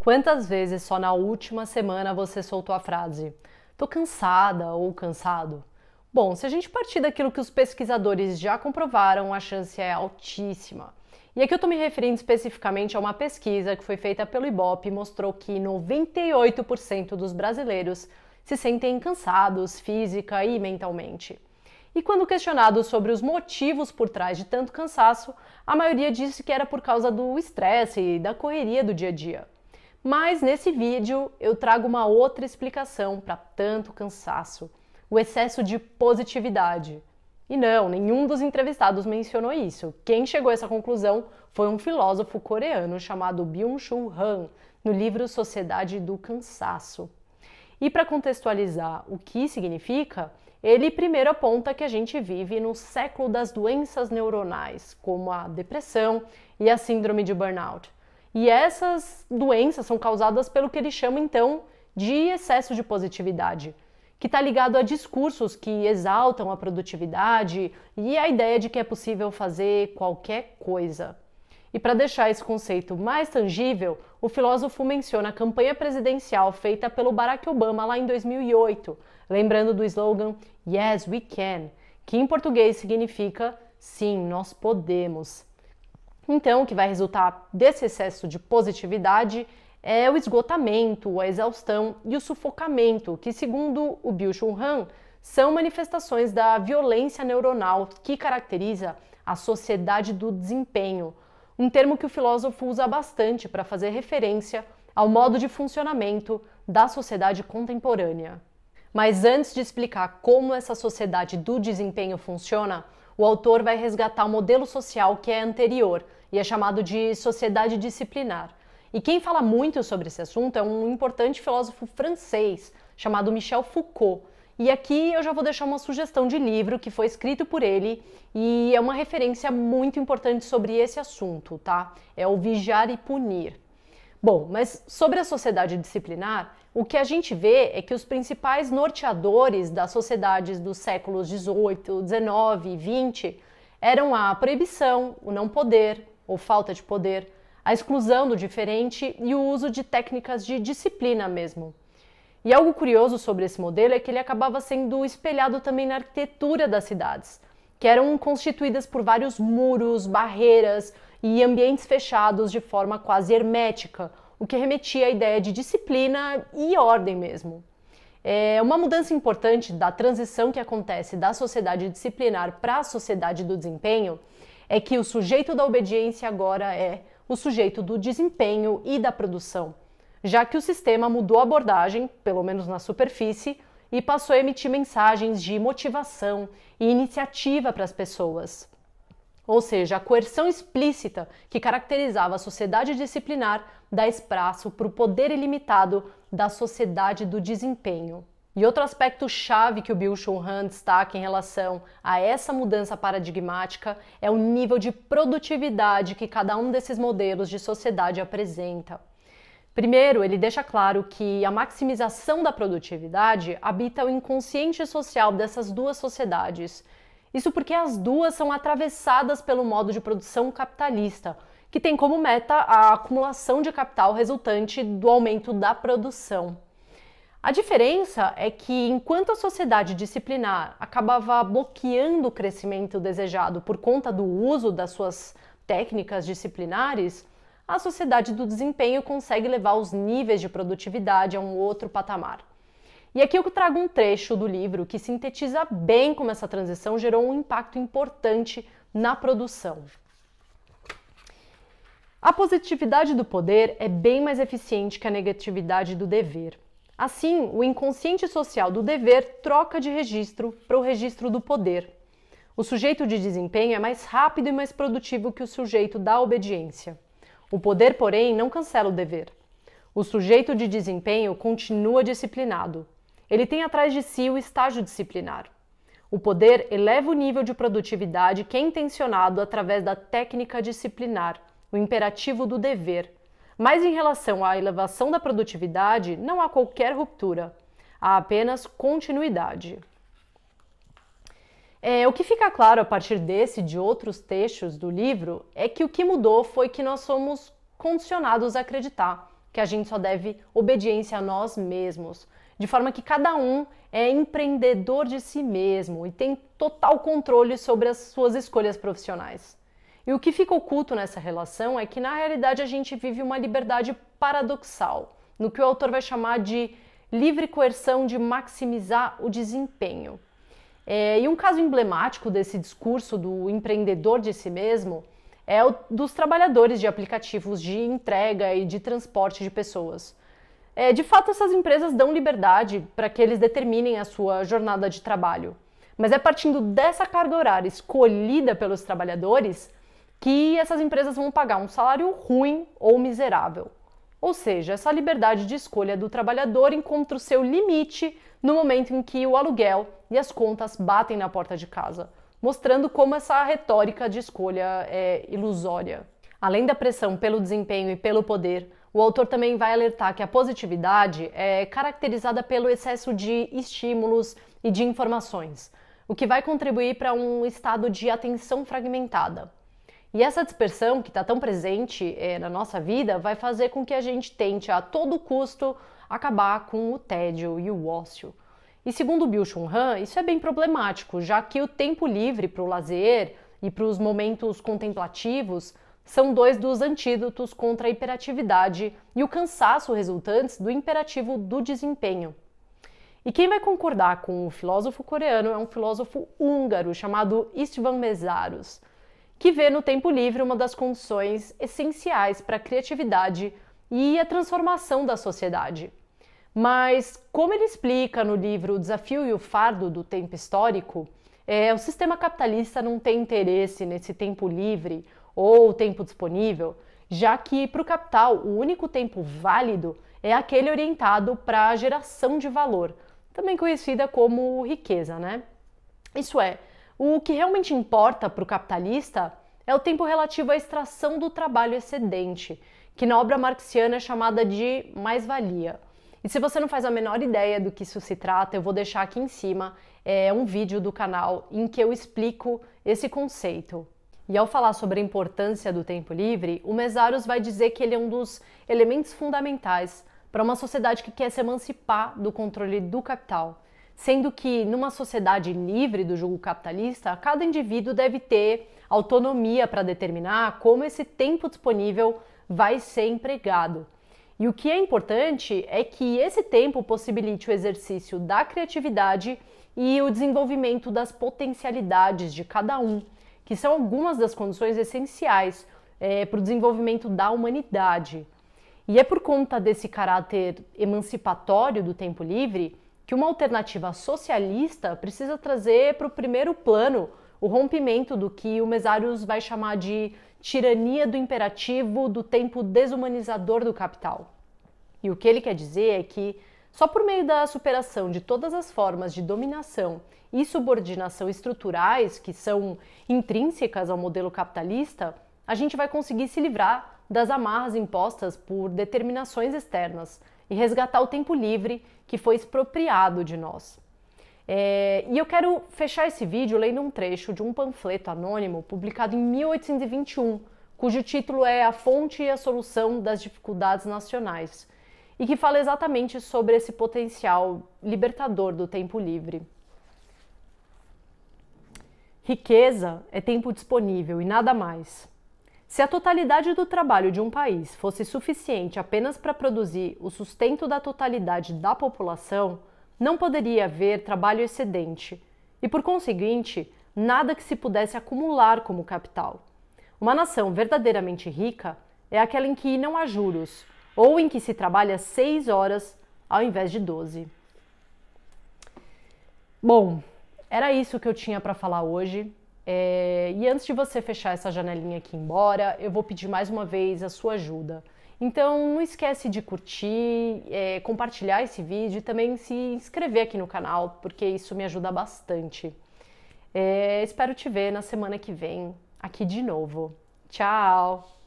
Quantas vezes só na última semana você soltou a frase: tô cansada ou cansado? Bom, se a gente partir daquilo que os pesquisadores já comprovaram, a chance é altíssima. E aqui eu estou me referindo especificamente a uma pesquisa que foi feita pelo IBOP e mostrou que 98% dos brasileiros se sentem cansados física e mentalmente. E quando questionados sobre os motivos por trás de tanto cansaço, a maioria disse que era por causa do estresse e da correria do dia a dia. Mas nesse vídeo eu trago uma outra explicação para tanto cansaço: o excesso de positividade. E não, nenhum dos entrevistados mencionou isso. Quem chegou a essa conclusão foi um filósofo coreano chamado Byung-Chul Han, no livro Sociedade do Cansaço. E para contextualizar o que significa, ele primeiro aponta que a gente vive no século das doenças neuronais, como a depressão e a síndrome de burnout. E essas doenças são causadas pelo que ele chama então de excesso de positividade, que está ligado a discursos que exaltam a produtividade e a ideia de que é possível fazer qualquer coisa. E para deixar esse conceito mais tangível, o filósofo menciona a campanha presidencial feita pelo Barack Obama lá em 2008, lembrando do slogan Yes, we can, que em português significa Sim, nós podemos. Então, o que vai resultar desse excesso de positividade é o esgotamento, a exaustão e o sufocamento, que, segundo o Byung-Chul Han, são manifestações da violência neuronal que caracteriza a sociedade do desempenho, um termo que o filósofo usa bastante para fazer referência ao modo de funcionamento da sociedade contemporânea. Mas antes de explicar como essa sociedade do desempenho funciona, o autor vai resgatar o modelo social que é anterior e é chamado de sociedade disciplinar. E quem fala muito sobre esse assunto é um importante filósofo francês chamado Michel Foucault. E aqui eu já vou deixar uma sugestão de livro que foi escrito por ele e é uma referência muito importante sobre esse assunto, tá? É o Vigiar e Punir. Bom, mas sobre a sociedade disciplinar, o que a gente vê é que os principais norteadores das sociedades dos séculos 18, 19 e 20 eram a proibição, o não poder, ou falta de poder, a exclusão do diferente e o uso de técnicas de disciplina mesmo. E algo curioso sobre esse modelo é que ele acabava sendo espelhado também na arquitetura das cidades, que eram constituídas por vários muros, barreiras e ambientes fechados de forma quase hermética, o que remetia à ideia de disciplina e ordem mesmo. É uma mudança importante da transição que acontece da sociedade disciplinar para a sociedade do desempenho é que o sujeito da obediência agora é o sujeito do desempenho e da produção, já que o sistema mudou a abordagem, pelo menos na superfície, e passou a emitir mensagens de motivação e iniciativa para as pessoas. Ou seja, a coerção explícita que caracterizava a sociedade disciplinar dá espaço para o poder ilimitado da sociedade do desempenho. E outro aspecto chave que o Bill Chul Han destaca em relação a essa mudança paradigmática é o nível de produtividade que cada um desses modelos de sociedade apresenta. Primeiro, ele deixa claro que a maximização da produtividade habita o inconsciente social dessas duas sociedades. Isso porque as duas são atravessadas pelo modo de produção capitalista, que tem como meta a acumulação de capital resultante do aumento da produção. A diferença é que, enquanto a sociedade disciplinar acabava bloqueando o crescimento desejado por conta do uso das suas técnicas disciplinares, a sociedade do desempenho consegue levar os níveis de produtividade a um outro patamar. E aqui eu trago um trecho do livro que sintetiza bem como essa transição gerou um impacto importante na produção. A positividade do poder é bem mais eficiente que a negatividade do dever. Assim, o inconsciente social do dever troca de registro para o registro do poder. O sujeito de desempenho é mais rápido e mais produtivo que o sujeito da obediência. O poder, porém, não cancela o dever. O sujeito de desempenho continua disciplinado. Ele tem atrás de si o estágio disciplinar. O poder eleva o nível de produtividade que é intencionado através da técnica disciplinar, o imperativo do dever, mas em relação à elevação da produtividade, não há qualquer ruptura, há apenas continuidade. É, o que fica claro a partir desse e de outros textos do livro é que o que mudou foi que nós somos condicionados a acreditar que a gente só deve obediência a nós mesmos, de forma que cada um é empreendedor de si mesmo e tem total controle sobre as suas escolhas profissionais. E o que fica oculto nessa relação é que na realidade a gente vive uma liberdade paradoxal, no que o autor vai chamar de livre coerção de maximizar o desempenho. É, e um caso emblemático desse discurso do empreendedor de si mesmo é o dos trabalhadores de aplicativos de entrega e de transporte de pessoas. É, de fato, essas empresas dão liberdade para que eles determinem a sua jornada de trabalho. Mas é partindo dessa carga horária escolhida pelos trabalhadores que essas empresas vão pagar um salário ruim ou miserável. Ou seja, essa liberdade de escolha do trabalhador encontra o seu limite no momento em que o aluguel e as contas batem na porta de casa mostrando como essa retórica de escolha é ilusória. Além da pressão pelo desempenho e pelo poder, o autor também vai alertar que a positividade é caracterizada pelo excesso de estímulos e de informações, o que vai contribuir para um estado de atenção fragmentada. E essa dispersão que está tão presente é, na nossa vida vai fazer com que a gente tente a todo custo acabar com o tédio e o ócio. E segundo Byung-Chul Han, isso é bem problemático, já que o tempo livre para o lazer e para os momentos contemplativos são dois dos antídotos contra a hiperatividade e o cansaço resultantes do imperativo do desempenho. E quem vai concordar com o filósofo coreano é um filósofo húngaro chamado Istvan Mesaros, que vê no tempo livre uma das condições essenciais para a criatividade e a transformação da sociedade. Mas, como ele explica no livro O Desafio e o Fardo do Tempo Histórico, é, o sistema capitalista não tem interesse nesse tempo livre ou tempo disponível, já que para o capital o único tempo válido é aquele orientado para a geração de valor, também conhecida como riqueza, né? Isso é, o que realmente importa para o capitalista é o tempo relativo à extração do trabalho excedente, que na obra marxiana é chamada de mais-valia. E se você não faz a menor ideia do que isso se trata, eu vou deixar aqui em cima é, um vídeo do canal em que eu explico esse conceito. E ao falar sobre a importância do tempo livre, o Mesaros vai dizer que ele é um dos elementos fundamentais para uma sociedade que quer se emancipar do controle do capital, sendo que numa sociedade livre do jugo capitalista, cada indivíduo deve ter autonomia para determinar como esse tempo disponível vai ser empregado. E o que é importante é que esse tempo possibilite o exercício da criatividade e o desenvolvimento das potencialidades de cada um, que são algumas das condições essenciais é, para o desenvolvimento da humanidade. E é por conta desse caráter emancipatório do tempo livre que uma alternativa socialista precisa trazer para o primeiro plano o rompimento do que o Mesários vai chamar de tirania do imperativo do tempo desumanizador do capital. E o que ele quer dizer é que só por meio da superação de todas as formas de dominação e subordinação estruturais que são intrínsecas ao modelo capitalista, a gente vai conseguir se livrar das amarras impostas por determinações externas e resgatar o tempo livre que foi expropriado de nós. É, e eu quero fechar esse vídeo lendo um trecho de um panfleto anônimo publicado em 1821, cujo título é A Fonte e a Solução das Dificuldades Nacionais, e que fala exatamente sobre esse potencial libertador do tempo livre. Riqueza é tempo disponível e nada mais. Se a totalidade do trabalho de um país fosse suficiente apenas para produzir o sustento da totalidade da população, não poderia haver trabalho excedente e, por conseguinte, nada que se pudesse acumular como capital. Uma nação verdadeiramente rica é aquela em que não há juros ou em que se trabalha seis horas ao invés de 12. Bom, era isso que eu tinha para falar hoje. É, e antes de você fechar essa janelinha aqui embora, eu vou pedir mais uma vez a sua ajuda. Então não esquece de curtir, é, compartilhar esse vídeo e também se inscrever aqui no canal, porque isso me ajuda bastante. É, espero te ver na semana que vem aqui de novo. Tchau!